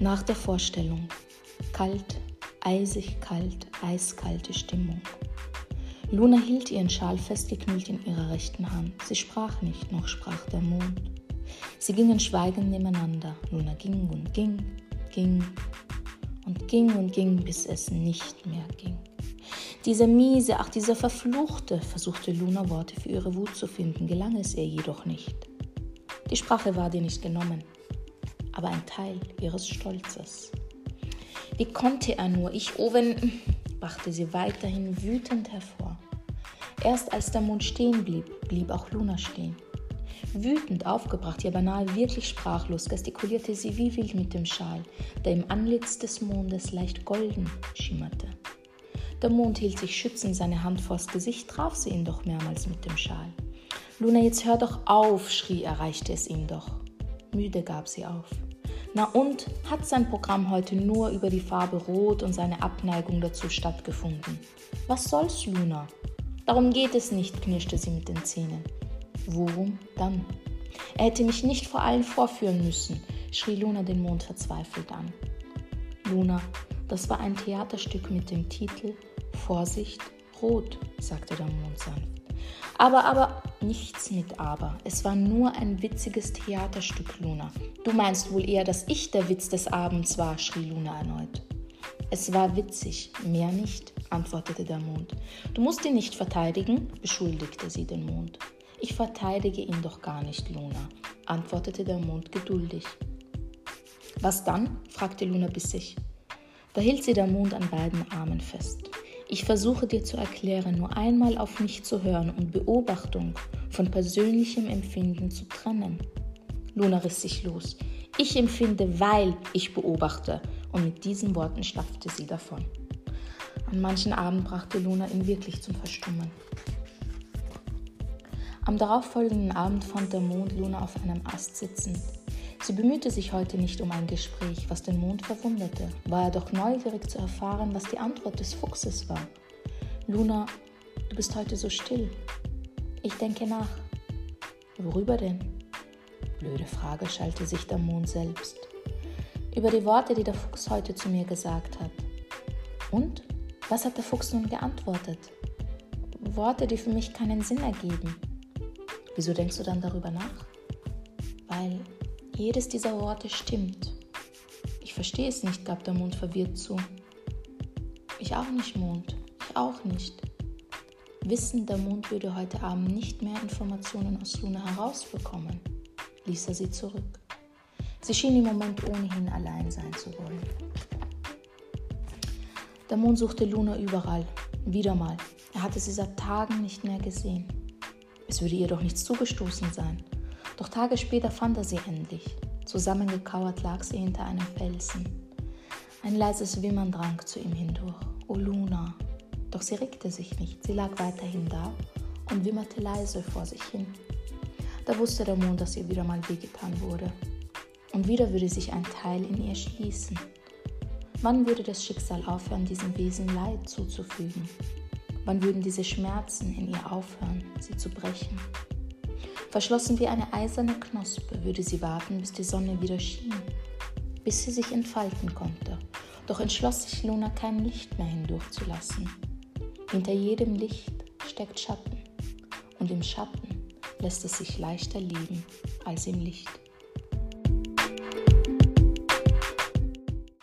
Nach der Vorstellung. Kalt, eisig kalt, eiskalte Stimmung. Luna hielt ihren Schal festgeknüllt in ihrer rechten Hand. Sie sprach nicht, noch sprach der Mond. Sie gingen schweigend nebeneinander. Luna ging und ging, ging und ging und ging, bis es nicht mehr ging. Dieser miese, ach dieser verfluchte, versuchte Luna Worte für ihre Wut zu finden, gelang es ihr jedoch nicht. Die Sprache war dir nicht genommen aber ein Teil ihres Stolzes. Wie konnte er nur? Ich, Owen, brachte sie weiterhin wütend hervor. Erst als der Mond stehen blieb, blieb auch Luna stehen. Wütend aufgebracht, ja beinahe wirklich sprachlos, gestikulierte sie wie wild mit dem Schal, der im Antlitz des Mondes leicht golden schimmerte. Der Mond hielt sich schützend seine Hand vors Gesicht, traf sie ihn doch mehrmals mit dem Schal. Luna, jetzt hör doch auf, schrie er, reichte es ihm doch. Müde gab sie auf. Na und hat sein Programm heute nur über die Farbe Rot und seine Abneigung dazu stattgefunden? Was soll's, Luna? Darum geht es nicht, knirschte sie mit den Zähnen. Worum dann? Er hätte mich nicht vor allen vorführen müssen, schrie Luna den Mond verzweifelt an. Luna, das war ein Theaterstück mit dem Titel Vorsicht, Rot, sagte der Mond sanft. Aber, aber, nichts mit aber. Es war nur ein witziges Theaterstück, Luna. Du meinst wohl eher, dass ich der Witz des Abends war, schrie Luna erneut. Es war witzig, mehr nicht, antwortete der Mond. Du musst ihn nicht verteidigen, beschuldigte sie den Mond. Ich verteidige ihn doch gar nicht, Luna, antwortete der Mond geduldig. Was dann? fragte Luna bissig. Da hielt sie der Mond an beiden Armen fest. Ich versuche dir zu erklären, nur einmal auf mich zu hören und Beobachtung von persönlichem Empfinden zu trennen. Luna riss sich los. Ich empfinde, weil ich beobachte. Und mit diesen Worten stapfte sie davon. An manchen Abend brachte Luna ihn wirklich zum Verstummen. Am darauffolgenden Abend fand der Mond Luna auf einem Ast sitzend. Sie bemühte sich heute nicht um ein Gespräch, was den Mond verwunderte, war er doch neugierig zu erfahren, was die Antwort des Fuchses war. Luna, du bist heute so still. Ich denke nach. Worüber denn? Blöde Frage, schallte sich der Mond selbst. Über die Worte, die der Fuchs heute zu mir gesagt hat. Und? Was hat der Fuchs nun geantwortet? Worte, die für mich keinen Sinn ergeben. Wieso denkst du dann darüber nach? Weil jedes dieser Worte stimmt. Ich verstehe es nicht, gab der Mond verwirrt zu. Ich auch nicht, Mond. Ich auch nicht. Wissen, der Mond würde heute Abend nicht mehr Informationen aus Luna herausbekommen, ließ er sie zurück. Sie schien im Moment ohnehin allein sein zu wollen. Der Mond suchte Luna überall, wieder mal. Er hatte sie seit Tagen nicht mehr gesehen. Es würde ihr doch nichts zugestoßen sein. Doch Tage später fand er sie endlich. Zusammengekauert lag sie hinter einem Felsen. Ein leises Wimmern drang zu ihm hindurch. O Luna! Doch sie regte sich nicht. Sie lag weiterhin da und wimmerte leise vor sich hin. Da wusste der Mond, dass ihr wieder mal wehgetan wurde. Und wieder würde sich ein Teil in ihr schließen. Wann würde das Schicksal aufhören, diesem Wesen Leid zuzufügen? Wann würden diese Schmerzen in ihr aufhören, sie zu brechen? Verschlossen wie eine eiserne Knospe würde sie warten, bis die Sonne wieder schien, bis sie sich entfalten konnte. Doch entschloss sich Luna kein Licht mehr hindurchzulassen. Hinter jedem Licht steckt Schatten und im Schatten lässt es sich leichter lieben als im Licht.